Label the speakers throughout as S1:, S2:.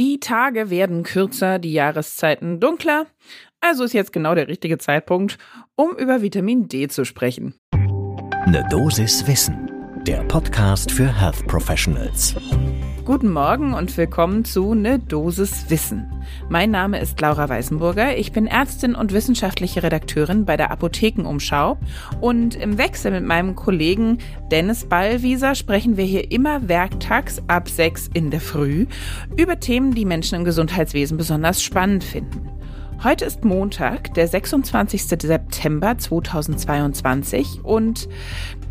S1: Die Tage werden kürzer, die Jahreszeiten dunkler. Also ist jetzt genau der richtige Zeitpunkt, um über Vitamin D zu sprechen.
S2: Ne Dosis Wissen, der Podcast für Health Professionals.
S1: Guten Morgen und willkommen zu Ne Dosis Wissen. Mein Name ist Laura Weißenburger. Ich bin Ärztin und wissenschaftliche Redakteurin bei der Apothekenumschau. Und im Wechsel mit meinem Kollegen Dennis Ballwieser sprechen wir hier immer werktags ab sechs in der Früh über Themen, die Menschen im Gesundheitswesen besonders spannend finden. Heute ist Montag, der 26. September 2022 und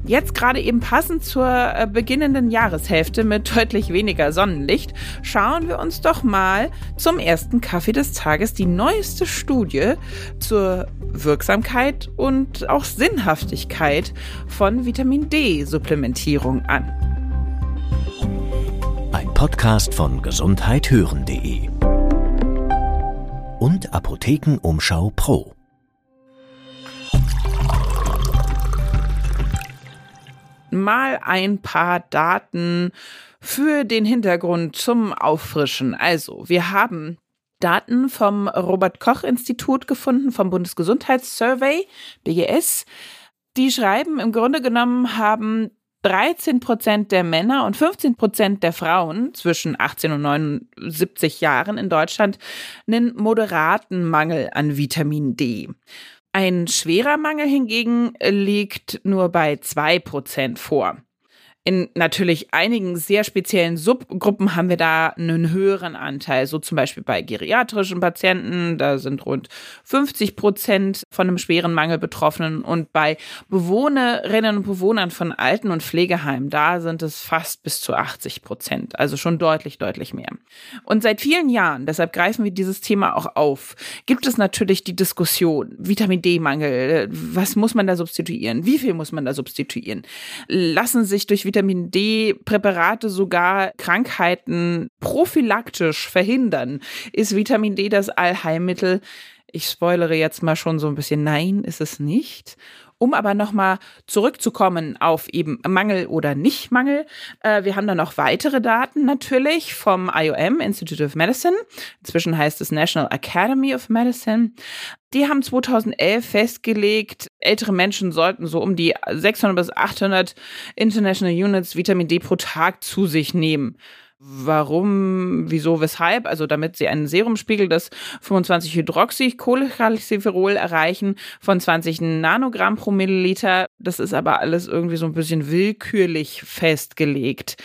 S1: Jetzt gerade eben passend zur äh, beginnenden Jahreshälfte mit deutlich weniger Sonnenlicht, schauen wir uns doch mal zum ersten Kaffee des Tages die neueste Studie zur Wirksamkeit und auch Sinnhaftigkeit von Vitamin D-Supplementierung an.
S2: Ein Podcast von gesundheithören.de und Apothekenumschau Pro.
S1: mal ein paar Daten für den Hintergrund zum Auffrischen. Also, wir haben Daten vom Robert Koch Institut gefunden, vom Bundesgesundheitssurvey, BGS. Die schreiben, im Grunde genommen haben 13 Prozent der Männer und 15 Prozent der Frauen zwischen 18 und 79 Jahren in Deutschland einen moderaten Mangel an Vitamin D. Ein schwerer Mangel hingegen liegt nur bei zwei Prozent vor. In natürlich einigen sehr speziellen Subgruppen haben wir da einen höheren Anteil, so zum Beispiel bei geriatrischen Patienten, da sind rund 50 Prozent von einem schweren Mangel betroffen und bei Bewohnerinnen und Bewohnern von Alten- und Pflegeheimen, da sind es fast bis zu 80 Prozent, also schon deutlich, deutlich mehr. Und seit vielen Jahren, deshalb greifen wir dieses Thema auch auf, gibt es natürlich die Diskussion, Vitamin D-Mangel, was muss man da substituieren, wie viel muss man da substituieren, lassen sich durch Vitamin D-Präparate sogar Krankheiten prophylaktisch verhindern. Ist Vitamin D das Allheilmittel? Ich spoilere jetzt mal schon so ein bisschen. Nein, ist es nicht. Um aber nochmal zurückzukommen auf eben Mangel oder Nicht-Mangel. Äh, wir haben da noch weitere Daten natürlich vom IOM, Institute of Medicine. Inzwischen heißt es National Academy of Medicine. Die haben 2011 festgelegt, ältere Menschen sollten so um die 600 bis 800 International Units Vitamin D pro Tag zu sich nehmen. Warum, wieso, weshalb? Also damit sie einen Serumspiegel des 25 Hydroxycholcalciferol erreichen von 20 Nanogramm pro Milliliter. Das ist aber alles irgendwie so ein bisschen willkürlich festgelegt.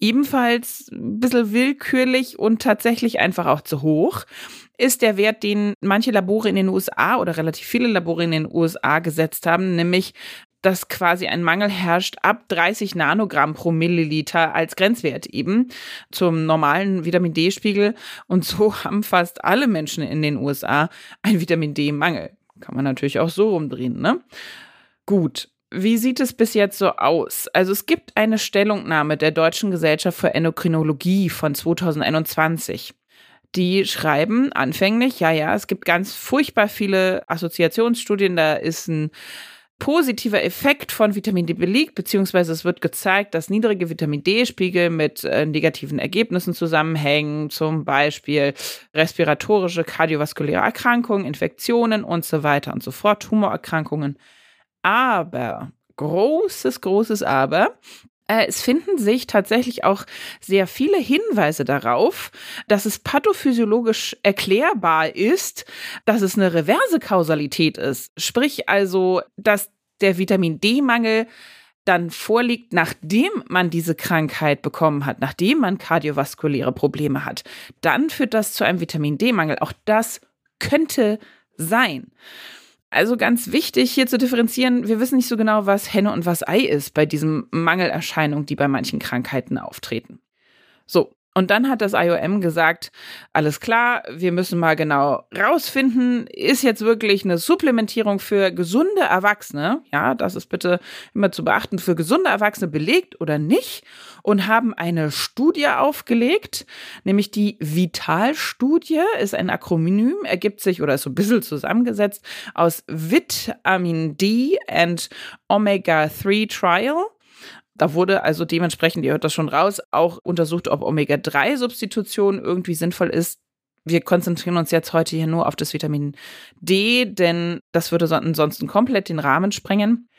S1: Ebenfalls ein bisschen willkürlich und tatsächlich einfach auch zu hoch ist der Wert, den manche Labore in den USA oder relativ viele Labore in den USA gesetzt haben, nämlich dass quasi ein Mangel herrscht ab 30 Nanogramm pro Milliliter als Grenzwert eben zum normalen Vitamin D-Spiegel. Und so haben fast alle Menschen in den USA einen Vitamin D-Mangel. Kann man natürlich auch so rumdrehen, ne? Gut. Wie sieht es bis jetzt so aus? Also es gibt eine Stellungnahme der Deutschen Gesellschaft für Endokrinologie von 2021 die schreiben anfänglich, ja, ja, es gibt ganz furchtbar viele Assoziationsstudien, da ist ein positiver Effekt von Vitamin D belegt, beziehungsweise es wird gezeigt, dass niedrige Vitamin D-Spiegel mit äh, negativen Ergebnissen zusammenhängen, zum Beispiel respiratorische, kardiovaskuläre Erkrankungen, Infektionen und so weiter und so fort, Tumorerkrankungen. Aber, großes, großes Aber, es finden sich tatsächlich auch sehr viele Hinweise darauf, dass es pathophysiologisch erklärbar ist, dass es eine reverse Kausalität ist. Sprich also, dass der Vitamin D-Mangel dann vorliegt, nachdem man diese Krankheit bekommen hat, nachdem man kardiovaskuläre Probleme hat, dann führt das zu einem Vitamin D-Mangel. Auch das könnte sein. Also ganz wichtig hier zu differenzieren, wir wissen nicht so genau, was Henne und was Ei ist bei diesen Mangelerscheinungen, die bei manchen Krankheiten auftreten. So, und dann hat das IOM gesagt, alles klar, wir müssen mal genau rausfinden, ist jetzt wirklich eine Supplementierung für gesunde Erwachsene, ja, das ist bitte immer zu beachten, für gesunde Erwachsene belegt oder nicht und haben eine Studie aufgelegt, nämlich die Vital-Studie, ist ein Akronym, ergibt sich oder ist so ein bisschen zusammengesetzt aus Vitamin D and Omega-3 Trial. Da wurde also dementsprechend, ihr hört das schon raus, auch untersucht, ob Omega-3-Substitution irgendwie sinnvoll ist. Wir konzentrieren uns jetzt heute hier nur auf das Vitamin D, denn das würde ansonsten komplett den Rahmen sprengen.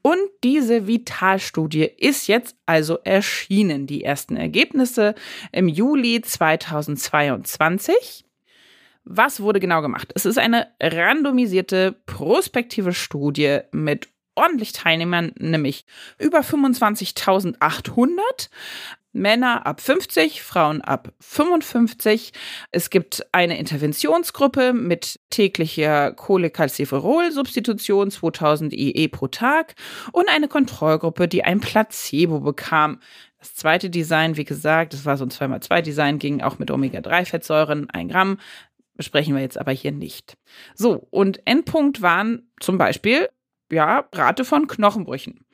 S1: Und diese Vitalstudie ist jetzt also erschienen. Die ersten Ergebnisse im Juli 2022. Was wurde genau gemacht? Es ist eine randomisierte, prospektive Studie mit ordentlich Teilnehmern, nämlich über 25.800. Männer ab 50, Frauen ab 55. Es gibt eine Interventionsgruppe mit täglicher Cholecalciferol-Substitution 2000 IE pro Tag und eine Kontrollgruppe, die ein Placebo bekam. Das zweite Design, wie gesagt, das war so ein 2x2-Design, ging auch mit Omega-3-Fettsäuren, ein Gramm, besprechen wir jetzt aber hier nicht. So, und Endpunkt waren zum Beispiel ja, Rate von Knochenbrüchen.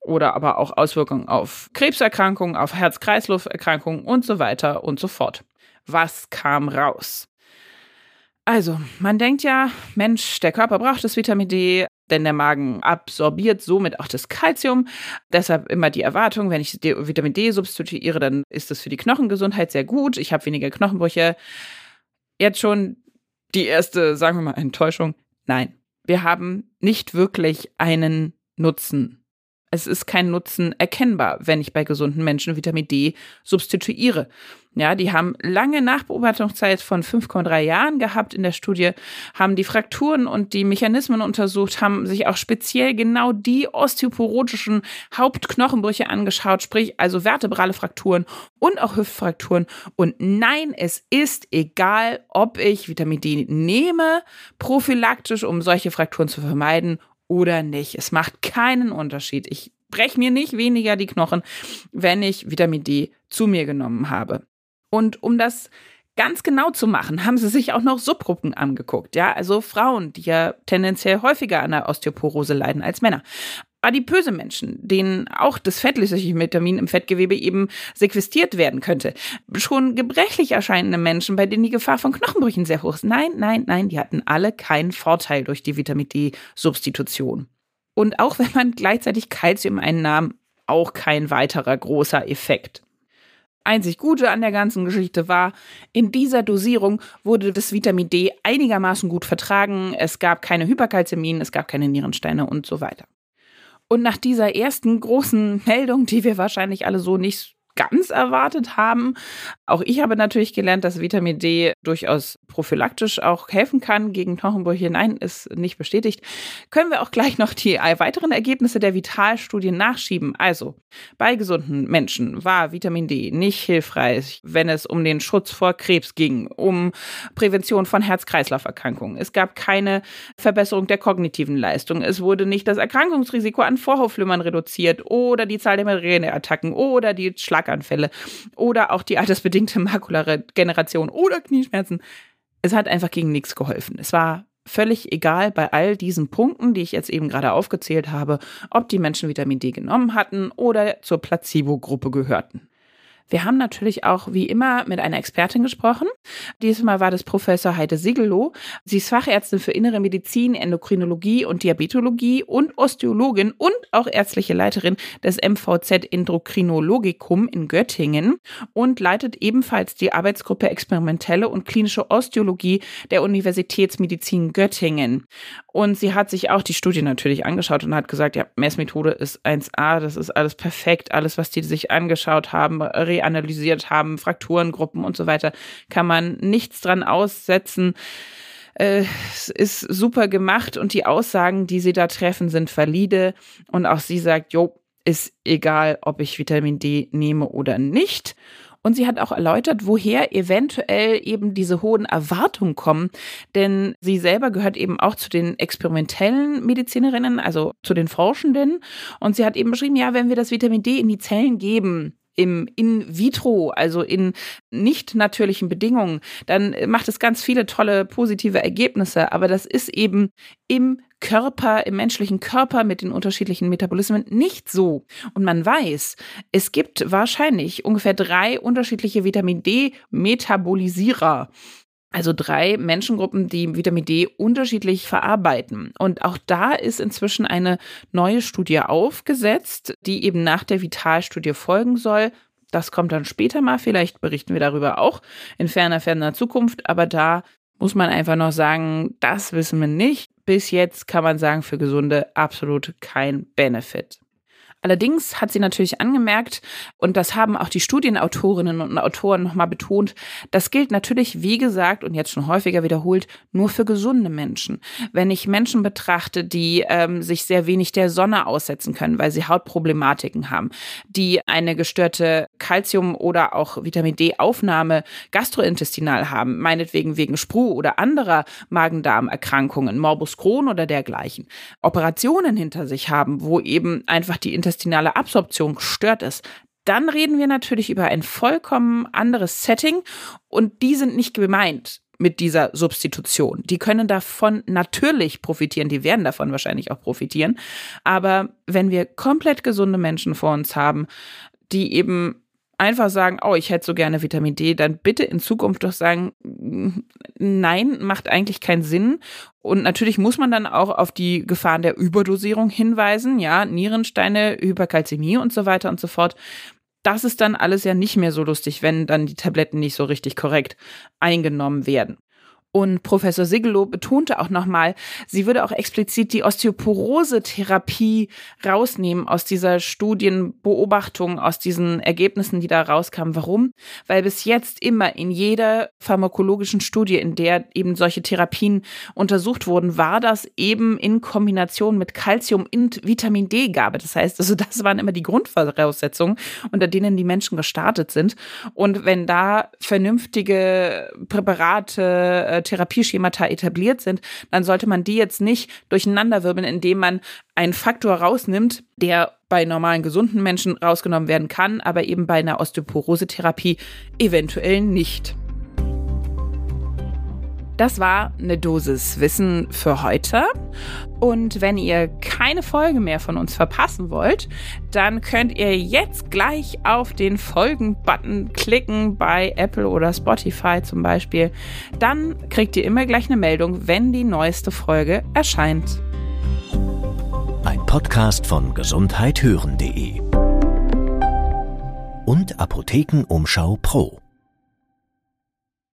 S1: Oder aber auch Auswirkungen auf Krebserkrankungen, auf Herz-Kreislauf-Erkrankungen und so weiter und so fort. Was kam raus? Also, man denkt ja, Mensch, der Körper braucht das Vitamin D, denn der Magen absorbiert somit auch das Kalzium. Deshalb immer die Erwartung, wenn ich Vitamin D substituiere, dann ist das für die Knochengesundheit sehr gut. Ich habe weniger Knochenbrüche. Jetzt schon die erste, sagen wir mal, Enttäuschung. Nein, wir haben nicht wirklich einen Nutzen. Es ist kein Nutzen erkennbar, wenn ich bei gesunden Menschen Vitamin D substituiere. Ja, die haben lange Nachbeobachtungszeit von 5,3 Jahren gehabt in der Studie, haben die Frakturen und die Mechanismen untersucht, haben sich auch speziell genau die osteoporotischen Hauptknochenbrüche angeschaut, sprich also vertebrale Frakturen und auch Hüftfrakturen. Und nein, es ist egal, ob ich Vitamin D nehme, prophylaktisch, um solche Frakturen zu vermeiden oder nicht. Es macht keinen Unterschied. Ich breche mir nicht weniger die Knochen, wenn ich Vitamin D zu mir genommen habe. Und um das ganz genau zu machen, haben sie sich auch noch Subgruppen angeguckt. Ja, also Frauen, die ja tendenziell häufiger an der Osteoporose leiden als Männer adipöse Menschen, denen auch das fettlösliche Vitamin im Fettgewebe eben sequestriert werden könnte. Schon gebrechlich erscheinende Menschen, bei denen die Gefahr von Knochenbrüchen sehr hoch ist. Nein, nein, nein, die hatten alle keinen Vorteil durch die Vitamin D-Substitution. Und auch wenn man gleichzeitig Kalzium einnahm, auch kein weiterer großer Effekt. Einzig Gute an der ganzen Geschichte war, in dieser Dosierung wurde das Vitamin D einigermaßen gut vertragen. Es gab keine Hyperkalzämien, es gab keine Nierensteine und so weiter. Und nach dieser ersten großen Meldung, die wir wahrscheinlich alle so nicht ganz erwartet haben. Auch ich habe natürlich gelernt, dass Vitamin D durchaus prophylaktisch auch helfen kann gegen Knochenbrüche. Nein, ist nicht bestätigt. Können wir auch gleich noch die weiteren Ergebnisse der Vitalstudie nachschieben. Also, bei gesunden Menschen war Vitamin D nicht hilfreich, wenn es um den Schutz vor Krebs ging, um Prävention von Herz-Kreislauf-Erkrankungen. Es gab keine Verbesserung der kognitiven Leistung. Es wurde nicht das Erkrankungsrisiko an Vorhofflimmern reduziert oder die Zahl der Migräneattacken oder die Schlag Schlaganfälle oder auch die altersbedingte makulare Generation oder Knieschmerzen. Es hat einfach gegen nichts geholfen. Es war völlig egal bei all diesen Punkten, die ich jetzt eben gerade aufgezählt habe, ob die Menschen Vitamin D genommen hatten oder zur Placebo-Gruppe gehörten. Wir haben natürlich auch wie immer mit einer Expertin gesprochen. Diesmal war das Professor Heide Siegelow. Sie ist Fachärztin für Innere Medizin, Endokrinologie und Diabetologie und Osteologin und auch ärztliche Leiterin des MVZ Endokrinologicum in Göttingen und leitet ebenfalls die Arbeitsgruppe Experimentelle und klinische Osteologie der Universitätsmedizin Göttingen. Und sie hat sich auch die Studie natürlich angeschaut und hat gesagt, ja, Messmethode ist 1a, das ist alles perfekt, alles, was die sich angeschaut haben, reanalysiert haben, Frakturengruppen und so weiter, kann man nichts dran aussetzen. Äh, es ist super gemacht und die Aussagen, die sie da treffen, sind valide. Und auch sie sagt, jo, ist egal, ob ich Vitamin D nehme oder nicht. Und sie hat auch erläutert, woher eventuell eben diese hohen Erwartungen kommen. Denn sie selber gehört eben auch zu den experimentellen Medizinerinnen, also zu den Forschenden. Und sie hat eben beschrieben, ja, wenn wir das Vitamin D in die Zellen geben, im in vitro, also in nicht natürlichen Bedingungen, dann macht es ganz viele tolle positive Ergebnisse. Aber das ist eben im Körper, im menschlichen Körper mit den unterschiedlichen Metabolismen nicht so. Und man weiß, es gibt wahrscheinlich ungefähr drei unterschiedliche Vitamin D-Metabolisierer. Also drei Menschengruppen, die Vitamin D unterschiedlich verarbeiten. Und auch da ist inzwischen eine neue Studie aufgesetzt, die eben nach der Vitalstudie folgen soll. Das kommt dann später mal. Vielleicht berichten wir darüber auch in ferner, ferner Zukunft. Aber da muss man einfach noch sagen, das wissen wir nicht. Bis jetzt kann man sagen, für Gesunde absolut kein Benefit. Allerdings hat sie natürlich angemerkt, und das haben auch die Studienautorinnen und Autoren nochmal betont, das gilt natürlich, wie gesagt, und jetzt schon häufiger wiederholt, nur für gesunde Menschen. Wenn ich Menschen betrachte, die ähm, sich sehr wenig der Sonne aussetzen können, weil sie Hautproblematiken haben, die eine gestörte Kalzium- oder auch Vitamin D-Aufnahme gastrointestinal haben, meinetwegen wegen Spru oder anderer Magen-Darm-Erkrankungen, Morbus Crohn oder dergleichen, Operationen hinter sich haben, wo eben einfach die intestinale Absorption gestört ist, dann reden wir natürlich über ein vollkommen anderes Setting und die sind nicht gemeint mit dieser Substitution. Die können davon natürlich profitieren, die werden davon wahrscheinlich auch profitieren. Aber wenn wir komplett gesunde Menschen vor uns haben, die eben einfach sagen, oh, ich hätte so gerne Vitamin D, dann bitte in Zukunft doch sagen, nein, macht eigentlich keinen Sinn. Und natürlich muss man dann auch auf die Gefahren der Überdosierung hinweisen, ja, Nierensteine, Hyperkalzämie und so weiter und so fort. Das ist dann alles ja nicht mehr so lustig, wenn dann die Tabletten nicht so richtig korrekt eingenommen werden. Und Professor Sigelow betonte auch nochmal, sie würde auch explizit die Osteoporose-Therapie rausnehmen aus dieser Studienbeobachtung, aus diesen Ergebnissen, die da rauskamen. Warum? Weil bis jetzt immer in jeder pharmakologischen Studie, in der eben solche Therapien untersucht wurden, war das eben in Kombination mit Calcium und Vitamin D-Gabe. Das heißt, also das waren immer die Grundvoraussetzungen, unter denen die Menschen gestartet sind. Und wenn da vernünftige Präparate, äh, Therapieschemata etabliert sind, dann sollte man die jetzt nicht durcheinanderwirbeln, indem man einen Faktor rausnimmt, der bei normalen gesunden Menschen rausgenommen werden kann, aber eben bei einer Osteoporose-Therapie eventuell nicht. Das war eine Dosis Wissen für heute. Und wenn ihr keine Folge mehr von uns verpassen wollt, dann könnt ihr jetzt gleich auf den Folgen-Button klicken bei Apple oder Spotify zum Beispiel. Dann kriegt ihr immer gleich eine Meldung, wenn die neueste Folge erscheint.
S2: Ein Podcast von gesundheithören.de und Apothekenumschau Pro.